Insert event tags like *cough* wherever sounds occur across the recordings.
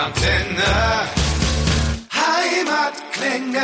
Rockantenne. Heimatklänge.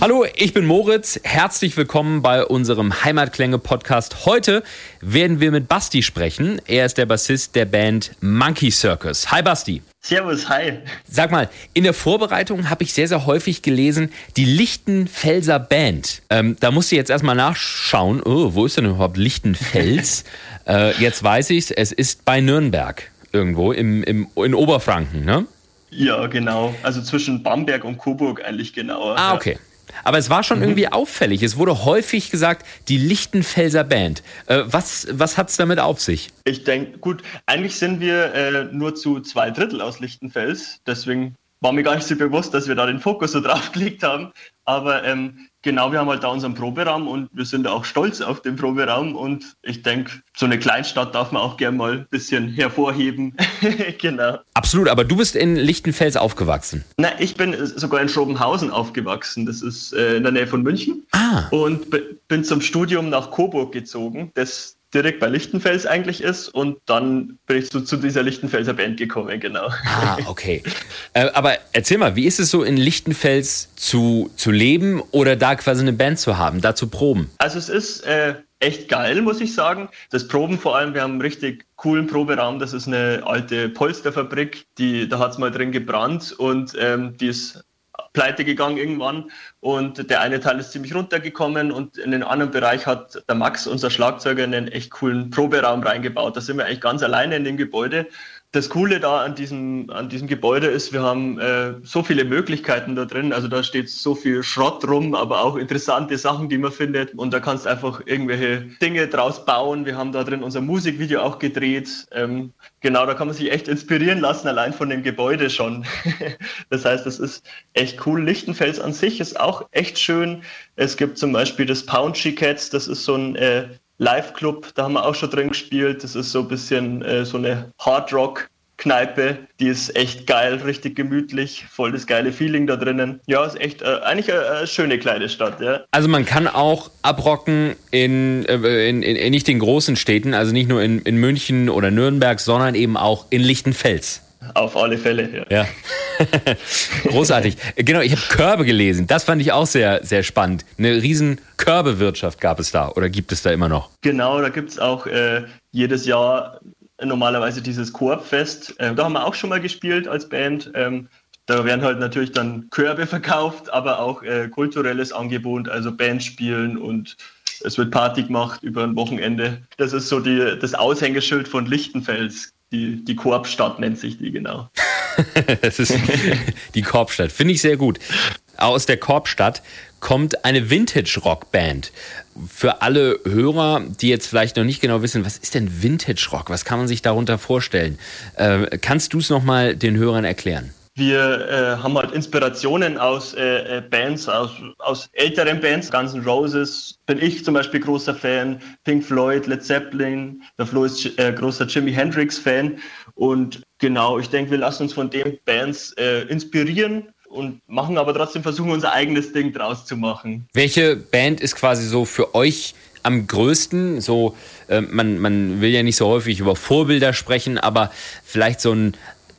Hallo, ich bin Moritz. Herzlich willkommen bei unserem Heimatklänge-Podcast. Heute werden wir mit Basti sprechen. Er ist der Bassist der Band Monkey Circus. Hi Basti. Servus, hi. Sag mal, in der Vorbereitung habe ich sehr, sehr häufig gelesen, die Lichtenfelser Band. Ähm, da musst du jetzt erstmal nachschauen, oh, wo ist denn überhaupt Lichtenfels? *laughs* äh, jetzt weiß ich es, es ist bei Nürnberg irgendwo im, im, in Oberfranken, ne? Ja, genau. Also zwischen Bamberg und Coburg eigentlich genauer. Ah, okay. Aber es war schon mhm. irgendwie auffällig. Es wurde häufig gesagt, die Lichtenfelser Band. Äh, was was hat es damit auf sich? Ich denke, gut, eigentlich sind wir äh, nur zu zwei Drittel aus Lichtenfels. Deswegen war mir gar nicht so bewusst, dass wir da den Fokus so drauf gelegt haben. Aber ähm, genau, wir haben halt da unseren Proberaum und wir sind auch stolz auf den Proberaum. Und ich denke, so eine Kleinstadt darf man auch gerne mal ein bisschen hervorheben. *laughs* genau. Absolut, aber du bist in Lichtenfels aufgewachsen. Nein, ich bin sogar in Schrobenhausen aufgewachsen. Das ist äh, in der Nähe von München. Ah. Und bin zum Studium nach Coburg gezogen. Das direkt bei Lichtenfels eigentlich ist und dann bin ich so zu dieser Lichtenfelser Band gekommen, genau. Ah, okay. äh, aber erzähl mal, wie ist es so in Lichtenfels zu, zu leben oder da quasi eine Band zu haben, da zu proben? Also es ist äh, echt geil, muss ich sagen. Das Proben vor allem, wir haben einen richtig coolen Proberaum, das ist eine alte Polsterfabrik, die, da hat es mal drin gebrannt und ähm, die ist pleite gegangen irgendwann und der eine Teil ist ziemlich runtergekommen und in den anderen Bereich hat der Max, unser Schlagzeuger, einen echt coolen Proberaum reingebaut. Da sind wir eigentlich ganz alleine in dem Gebäude das Coole da an diesem, an diesem Gebäude ist, wir haben äh, so viele Möglichkeiten da drin. Also da steht so viel Schrott rum, aber auch interessante Sachen, die man findet. Und da kannst du einfach irgendwelche Dinge draus bauen. Wir haben da drin unser Musikvideo auch gedreht. Ähm, genau, da kann man sich echt inspirieren lassen, allein von dem Gebäude schon. *laughs* das heißt, das ist echt cool. Lichtenfels an sich ist auch echt schön. Es gibt zum Beispiel das Pounchy Cats, das ist so ein äh, Live-Club, da haben wir auch schon drin gespielt. Das ist so ein bisschen äh, so eine Hard-Rock- Kneipe, die ist echt geil, richtig gemütlich, voll das geile Feeling da drinnen. Ja, ist echt äh, eigentlich eine, eine, schöne kleine Stadt, ja. Also man kann auch abrocken in, äh, in, in, in nicht den großen Städten, also nicht nur in, in München oder Nürnberg, sondern eben auch in Lichtenfels. Auf alle Fälle, ja. ja. *laughs* Großartig. Genau, ich habe Körbe gelesen. Das fand ich auch sehr, sehr spannend. Eine riesen Körbewirtschaft gab es da oder gibt es da immer noch? Genau, da gibt es auch äh, jedes Jahr normalerweise dieses Korbfest. Äh, da haben wir auch schon mal gespielt als Band. Ähm, da werden halt natürlich dann Körbe verkauft, aber auch äh, kulturelles Angebot, also Bandspielen und es wird Party gemacht über ein Wochenende. Das ist so die, das Aushängeschild von Lichtenfels. Die, die Korbstadt nennt sich die genau. *laughs* das ist die Korbstadt. Finde ich sehr gut. Aus der Korbstadt kommt eine Vintage-Rock-Band. Für alle Hörer, die jetzt vielleicht noch nicht genau wissen, was ist denn Vintage-Rock? Was kann man sich darunter vorstellen? Äh, kannst du es nochmal den Hörern erklären? Wir äh, haben halt Inspirationen aus äh, äh, Bands, aus, aus älteren Bands. Guns N' Roses bin ich zum Beispiel großer Fan, Pink Floyd, Led Zeppelin, der Flo ist äh, großer Jimi Hendrix-Fan. Und genau, ich denke, wir lassen uns von den Bands äh, inspirieren und machen aber trotzdem versuchen, unser eigenes Ding draus zu machen. Welche Band ist quasi so für euch am größten? So, äh, man, man will ja nicht so häufig über Vorbilder sprechen, aber vielleicht so ein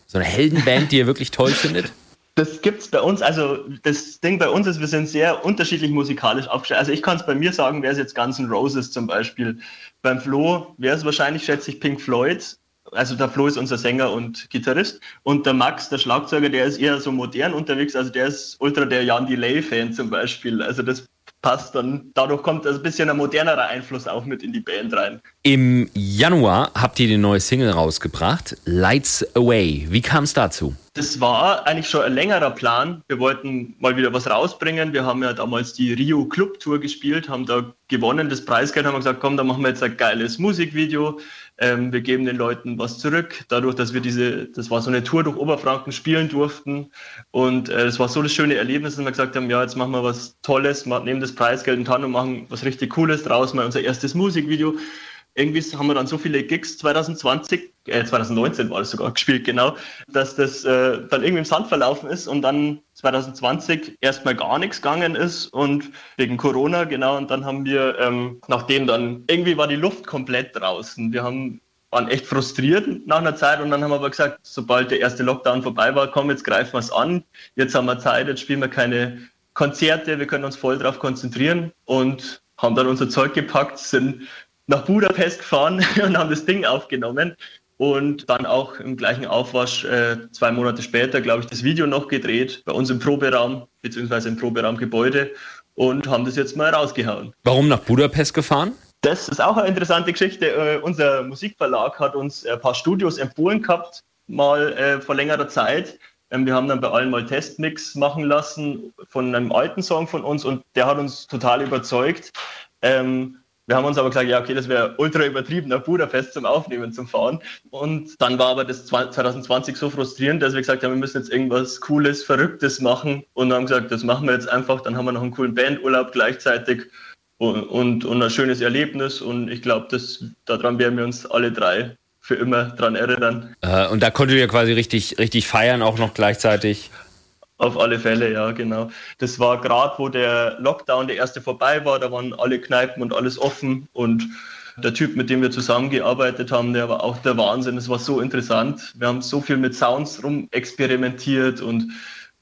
so eine Heldenband, die ihr wirklich toll findet? Das gibt es bei uns. Also das Ding bei uns ist, wir sind sehr unterschiedlich musikalisch aufgestellt. Also ich kann es bei mir sagen, wäre es jetzt Guns N' Roses zum Beispiel. Beim Flo wäre es wahrscheinlich, schätze ich, Pink Floyd. Also der Flo ist unser Sänger und Gitarrist. Und der Max, der Schlagzeuger, der ist eher so modern unterwegs. Also der ist ultra der Jan Delay-Fan zum Beispiel. Also das passt dann. Dadurch kommt ein bisschen ein modernerer Einfluss auch mit in die Band rein. Im Januar habt ihr die neue Single rausgebracht, Lights Away. Wie kam es dazu? Das war eigentlich schon ein längerer Plan. Wir wollten mal wieder was rausbringen. Wir haben ja damals die Rio Club Tour gespielt, haben da gewonnen. Das Preisgeld haben wir gesagt, komm, da machen wir jetzt ein geiles Musikvideo. Ähm, wir geben den Leuten was zurück, dadurch, dass wir diese, das war so eine Tour durch Oberfranken spielen durften. Und äh, das war so das schöne Erlebnis, dass wir gesagt haben, ja, jetzt machen wir was Tolles, nehmen das Preisgeld in Hand und machen was richtig Cooles draus, mal unser erstes Musikvideo irgendwie haben wir dann so viele Gigs 2020, äh 2019 war das sogar gespielt, genau, dass das äh, dann irgendwie im Sand verlaufen ist und dann 2020 erstmal gar nichts gegangen ist und wegen Corona, genau, und dann haben wir, ähm, nachdem dann irgendwie war die Luft komplett draußen. Wir haben waren echt frustriert nach einer Zeit und dann haben wir aber gesagt, sobald der erste Lockdown vorbei war, komm, jetzt greifen wir es an, jetzt haben wir Zeit, jetzt spielen wir keine Konzerte, wir können uns voll darauf konzentrieren und haben dann unser Zeug gepackt, sind nach Budapest gefahren *laughs* und haben das Ding aufgenommen und dann auch im gleichen Aufwasch äh, zwei Monate später, glaube ich, das Video noch gedreht bei uns im Proberaum beziehungsweise im Proberaumgebäude und haben das jetzt mal rausgehauen. Warum nach Budapest gefahren? Das ist auch eine interessante Geschichte. Äh, unser Musikverlag hat uns ein paar Studios empfohlen gehabt, mal äh, vor längerer Zeit. Ähm, wir haben dann bei allen mal Testmix machen lassen von einem alten Song von uns und der hat uns total überzeugt. Ähm, wir haben uns aber gesagt, ja, okay, das wäre ultra übertrieben, nach Budapest zum Aufnehmen zum Fahren. Und dann war aber das 2020 so frustrierend, dass wir gesagt haben, wir müssen jetzt irgendwas Cooles, Verrücktes machen. Und haben gesagt, das machen wir jetzt einfach. Dann haben wir noch einen coolen Bandurlaub gleichzeitig und, und, und ein schönes Erlebnis. Und ich glaube, daran werden wir uns alle drei für immer dran erinnern. Äh, und da konntet ihr quasi richtig, richtig feiern, auch noch gleichzeitig. Auf alle Fälle, ja, genau. Das war gerade, wo der Lockdown der erste vorbei war, da waren alle Kneipen und alles offen und der Typ, mit dem wir zusammengearbeitet haben, der war auch der Wahnsinn. Es war so interessant. Wir haben so viel mit Sounds rum experimentiert und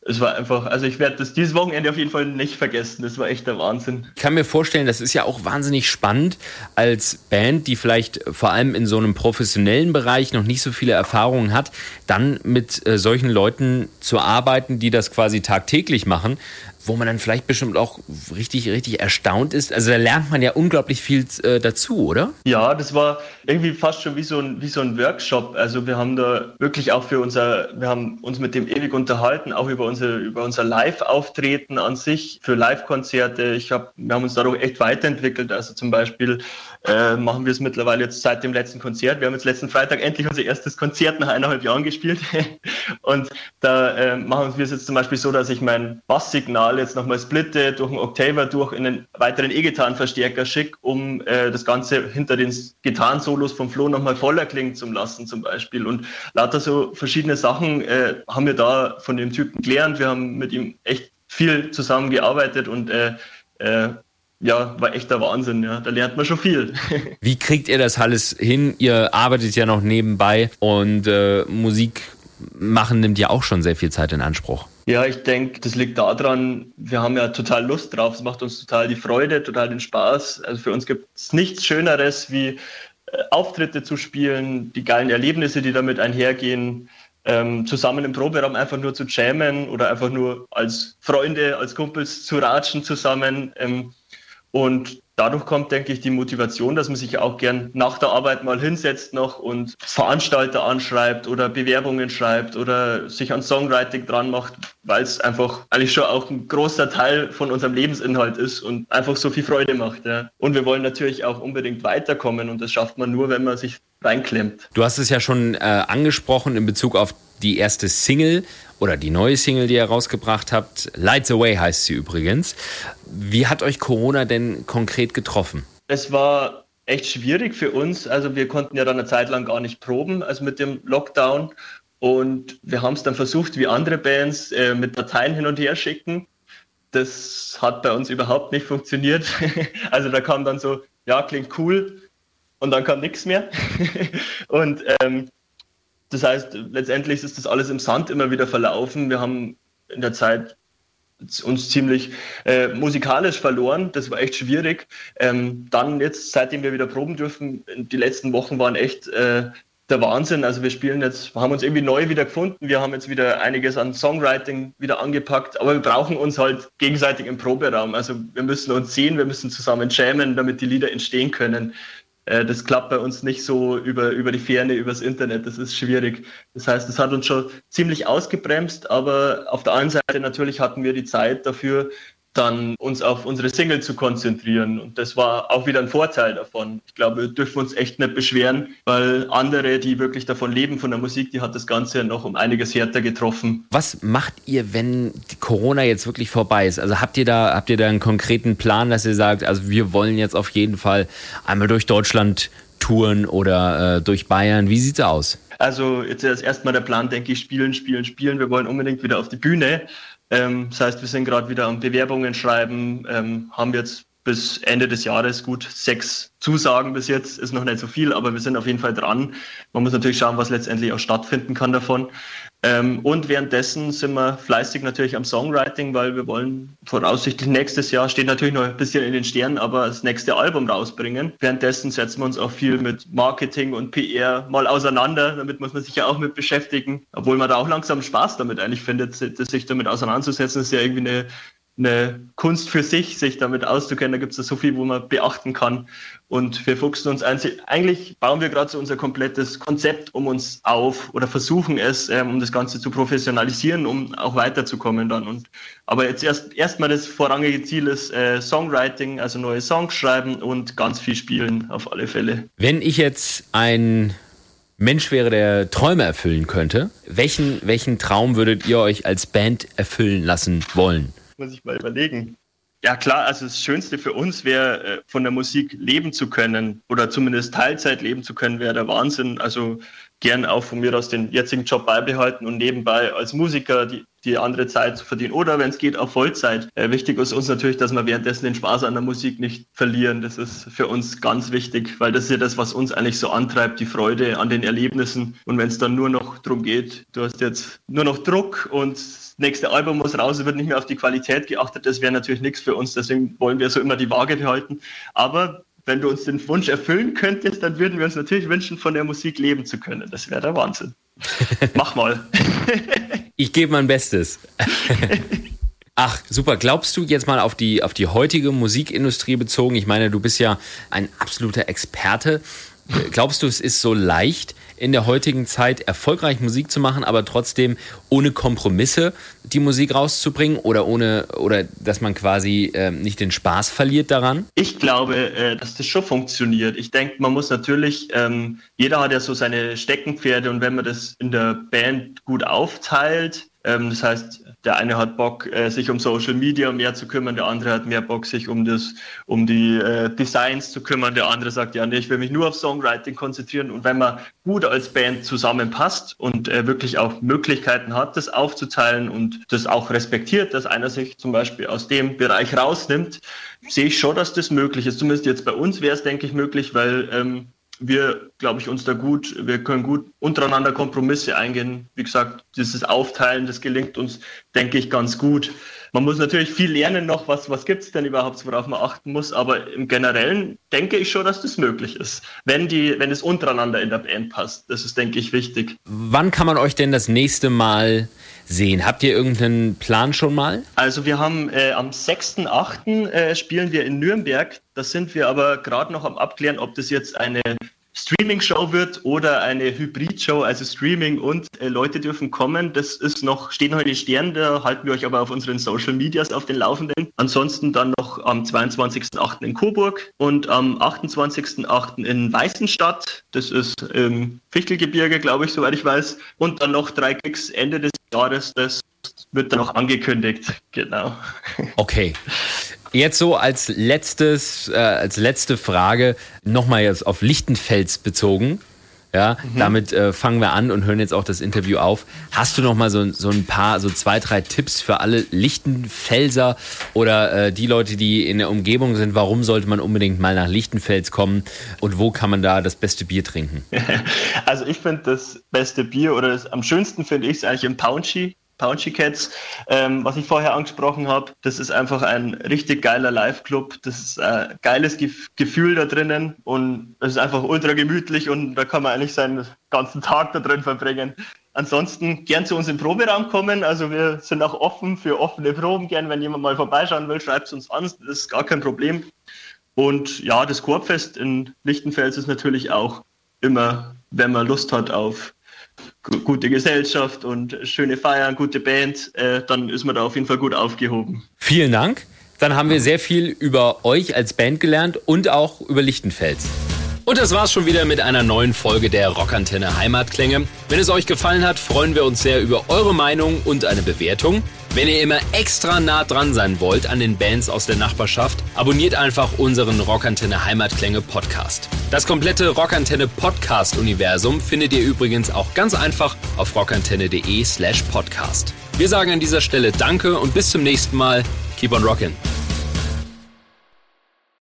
es war einfach, also ich werde das dieses Wochenende auf jeden Fall nicht vergessen. Das war echt der Wahnsinn. Ich kann mir vorstellen, das ist ja auch wahnsinnig spannend als Band, die vielleicht vor allem in so einem professionellen Bereich noch nicht so viele Erfahrungen hat, dann mit äh, solchen Leuten zu arbeiten, die das quasi tagtäglich machen wo man dann vielleicht bestimmt auch richtig, richtig erstaunt ist. Also da lernt man ja unglaublich viel äh, dazu, oder? Ja, das war irgendwie fast schon wie so, ein, wie so ein Workshop. Also wir haben da wirklich auch für unser, wir haben uns mit dem ewig unterhalten, auch über unser, über unser Live-Auftreten an sich, für Live-Konzerte. Ich hab, wir haben uns dadurch echt weiterentwickelt. Also zum Beispiel äh, machen wir es mittlerweile jetzt seit dem letzten Konzert. Wir haben jetzt letzten Freitag endlich unser erstes Konzert nach eineinhalb Jahren gespielt. *laughs* Und da äh, machen wir es jetzt zum Beispiel so, dass ich mein Basssignal jetzt nochmal splitte, durch einen Octaver durch in einen weiteren E-Gitarrenverstärker schicke, um äh, das Ganze hinter den Gitarrensolos vom Flo nochmal voller klingen zu lassen zum Beispiel. Und lauter so verschiedene Sachen äh, haben wir da von dem Typen gelernt. Wir haben mit ihm echt viel zusammengearbeitet und äh, äh, ja, war echter Wahnsinn, ja. Da lernt man schon viel. *laughs* Wie kriegt ihr das alles hin? Ihr arbeitet ja noch nebenbei und äh, Musik machen nimmt ja auch schon sehr viel Zeit in Anspruch. Ja, ich denke, das liegt daran, wir haben ja total Lust drauf. Es macht uns total die Freude, total den Spaß. Also für uns gibt es nichts Schöneres, wie äh, Auftritte zu spielen, die geilen Erlebnisse, die damit einhergehen. Ähm, zusammen im Proberaum einfach nur zu jammen oder einfach nur als Freunde, als Kumpels zu ratschen zusammen. Ähm, und dadurch kommt, denke ich, die Motivation, dass man sich auch gern nach der Arbeit mal hinsetzt noch und Veranstalter anschreibt oder Bewerbungen schreibt oder sich an Songwriting dran macht, weil es einfach eigentlich schon auch ein großer Teil von unserem Lebensinhalt ist und einfach so viel Freude macht. Ja. Und wir wollen natürlich auch unbedingt weiterkommen und das schafft man nur, wenn man sich reinklemmt. Du hast es ja schon äh, angesprochen in Bezug auf die erste Single oder die neue Single, die ihr rausgebracht habt. Lights Away heißt sie übrigens. Wie hat euch Corona denn konkret getroffen? Es war echt schwierig für uns. Also wir konnten ja dann eine Zeit lang gar nicht proben, also mit dem Lockdown. Und wir haben es dann versucht, wie andere Bands, äh, mit Dateien hin und her schicken. Das hat bei uns überhaupt nicht funktioniert. *laughs* also da kam dann so, ja, klingt cool. Und dann kam nichts mehr. *laughs* und ähm, das heißt, letztendlich ist das alles im Sand immer wieder verlaufen. Wir haben in der Zeit uns ziemlich äh, musikalisch verloren. Das war echt schwierig. Ähm, dann jetzt, seitdem wir wieder proben dürfen, die letzten Wochen waren echt äh, der Wahnsinn. Also wir spielen jetzt, haben uns irgendwie neu wieder gefunden. Wir haben jetzt wieder einiges an Songwriting wieder angepackt, aber wir brauchen uns halt gegenseitig im Proberaum. Also wir müssen uns sehen, wir müssen zusammen jammen, damit die Lieder entstehen können. Äh, das klappt bei uns nicht so über, über die Ferne, übers Internet. Das ist schwierig. Das heißt, das hat uns schon ziemlich ausgebremst, aber auf der anderen Seite natürlich hatten wir die Zeit dafür, dann uns auf unsere Single zu konzentrieren. Und das war auch wieder ein Vorteil davon. Ich glaube, wir dürfen uns echt nicht beschweren, weil andere, die wirklich davon leben, von der Musik, die hat das Ganze noch um einiges härter getroffen. Was macht ihr, wenn Corona jetzt wirklich vorbei ist? Also habt ihr da, habt ihr da einen konkreten Plan, dass ihr sagt, also wir wollen jetzt auf jeden Fall einmal durch Deutschland touren oder äh, durch Bayern? Wie sieht's aus? Also jetzt ist erstmal der Plan, denke ich, spielen, spielen, spielen. Wir wollen unbedingt wieder auf die Bühne. Ähm, das heißt, wir sind gerade wieder am Bewerbungen schreiben, ähm, haben jetzt bis Ende des Jahres gut sechs Zusagen bis jetzt, ist noch nicht so viel, aber wir sind auf jeden Fall dran. Man muss natürlich schauen, was letztendlich auch stattfinden kann davon. Ähm, und währenddessen sind wir fleißig natürlich am Songwriting, weil wir wollen voraussichtlich nächstes Jahr, steht natürlich noch ein bisschen in den Sternen, aber das nächste Album rausbringen. Währenddessen setzen wir uns auch viel mit Marketing und PR mal auseinander. Damit muss man sich ja auch mit beschäftigen, obwohl man da auch langsam Spaß damit eigentlich findet, sich damit auseinanderzusetzen. Das ist ja irgendwie eine eine Kunst für sich, sich damit auszukennen. Da gibt es so viel, wo man beachten kann. Und wir fuchsen uns ein. Eigentlich bauen wir gerade so unser komplettes Konzept um uns auf oder versuchen es, ähm, um das Ganze zu professionalisieren, um auch weiterzukommen dann. Und, aber jetzt erst erstmal das vorrangige Ziel ist äh, Songwriting, also neue Songs schreiben und ganz viel spielen auf alle Fälle. Wenn ich jetzt ein Mensch wäre, der Träume erfüllen könnte, welchen, welchen Traum würdet ihr euch als Band erfüllen lassen wollen? Muss ich mal überlegen. Ja klar, also das Schönste für uns wäre, äh, von der Musik leben zu können oder zumindest Teilzeit leben zu können, wäre der Wahnsinn. Also gern auch von mir aus den jetzigen Job beibehalten und nebenbei als Musiker die, die andere Zeit zu verdienen oder wenn es geht auch Vollzeit. Äh, wichtig ist uns natürlich, dass wir währenddessen den Spaß an der Musik nicht verlieren. Das ist für uns ganz wichtig, weil das ist ja das, was uns eigentlich so antreibt, die Freude an den Erlebnissen. Und wenn es dann nur noch darum geht, du hast jetzt nur noch Druck und das nächste Album muss raus, wird nicht mehr auf die Qualität geachtet, das wäre natürlich nichts für uns. Deswegen wollen wir so immer die Waage behalten. Aber wenn du uns den Wunsch erfüllen könntest, dann würden wir uns natürlich wünschen, von der Musik leben zu können. Das wäre der Wahnsinn. *laughs* Mach mal. *laughs* ich gebe mein Bestes. *laughs* Ach, super. Glaubst du jetzt mal auf die, auf die heutige Musikindustrie bezogen? Ich meine, du bist ja ein absoluter Experte. Glaubst du, es ist so leicht, in der heutigen Zeit erfolgreich Musik zu machen, aber trotzdem ohne Kompromisse die Musik rauszubringen oder ohne oder dass man quasi äh, nicht den Spaß verliert daran? Ich glaube, äh, dass das schon funktioniert. Ich denke, man muss natürlich, ähm, jeder hat ja so seine Steckenpferde und wenn man das in der Band gut aufteilt, ähm, das heißt, der eine hat Bock, äh, sich um Social Media mehr zu kümmern, der andere hat mehr Bock, sich um das, um die äh, Designs zu kümmern, der andere sagt, ja, nee, ich will mich nur auf Songwriting konzentrieren. Und wenn man gut als Band zusammenpasst und äh, wirklich auch Möglichkeiten hat, das aufzuteilen und das auch respektiert, dass einer sich zum Beispiel aus dem Bereich rausnimmt, sehe ich schon, dass das möglich ist. Zumindest jetzt bei uns wäre es, denke ich, möglich, weil ähm, wir, glaube ich, uns da gut, wir können gut untereinander Kompromisse eingehen. Wie gesagt, dieses Aufteilen, das gelingt uns, denke ich, ganz gut. Man muss natürlich viel lernen noch, was, was gibt es denn überhaupt, worauf man achten muss, aber im Generellen denke ich schon, dass das möglich ist, wenn, die, wenn es untereinander in der Band passt. Das ist, denke ich, wichtig. Wann kann man euch denn das nächste Mal sehen? Habt ihr irgendeinen Plan schon mal? Also wir haben äh, am 6.8. Äh, spielen wir in Nürnberg. Da sind wir aber gerade noch am Abklären, ob das jetzt eine Streaming-Show wird oder eine Hybrid-Show, also Streaming und äh, Leute dürfen kommen. Das ist noch, stehen heute Sterne, da halten wir euch aber auf unseren Social Medias auf den Laufenden. Ansonsten dann noch am 22.08. in Coburg und am 28.08. in Weißenstadt. Das ist im Fichtelgebirge, glaube ich, soweit ich weiß. Und dann noch drei Gigs Ende des Jahres. Das wird dann noch angekündigt. Genau. Okay. Jetzt so als letztes, äh, als letzte Frage nochmal jetzt auf Lichtenfels bezogen. Ja, mhm. damit äh, fangen wir an und hören jetzt auch das Interview auf. Hast du noch mal so, so ein paar, so zwei, drei Tipps für alle Lichtenfelser oder äh, die Leute, die in der Umgebung sind? Warum sollte man unbedingt mal nach Lichtenfels kommen und wo kann man da das beste Bier trinken? *laughs* Also ich finde das beste Bier oder das, am schönsten finde ich es eigentlich im Paunschi Pounchy Cats, ähm, was ich vorher angesprochen habe. Das ist einfach ein richtig geiler Live-Club. Das ist ein geiles Gef Gefühl da drinnen und es ist einfach ultra gemütlich und da kann man eigentlich seinen ganzen Tag da drin verbringen. Ansonsten gern zu uns im Proberaum kommen. Also wir sind auch offen für offene Proben. Gern, wenn jemand mal vorbeischauen will, schreibt es uns an. Das ist gar kein Problem. Und ja, das Korbfest in Lichtenfels ist natürlich auch immer, wenn man Lust hat auf gute Gesellschaft und schöne Feiern, gute Band, äh, dann ist man da auf jeden Fall gut aufgehoben. Vielen Dank. Dann haben wir sehr viel über euch als Band gelernt und auch über Lichtenfels. Und das war's schon wieder mit einer neuen Folge der Rockantenne Heimatklänge. Wenn es euch gefallen hat, freuen wir uns sehr über eure Meinung und eine Bewertung. Wenn ihr immer extra nah dran sein wollt an den Bands aus der Nachbarschaft, abonniert einfach unseren Rockantenne Heimatklänge Podcast. Das komplette Rockantenne Podcast Universum findet ihr übrigens auch ganz einfach auf rockantenne.de slash podcast. Wir sagen an dieser Stelle Danke und bis zum nächsten Mal. Keep on rockin'.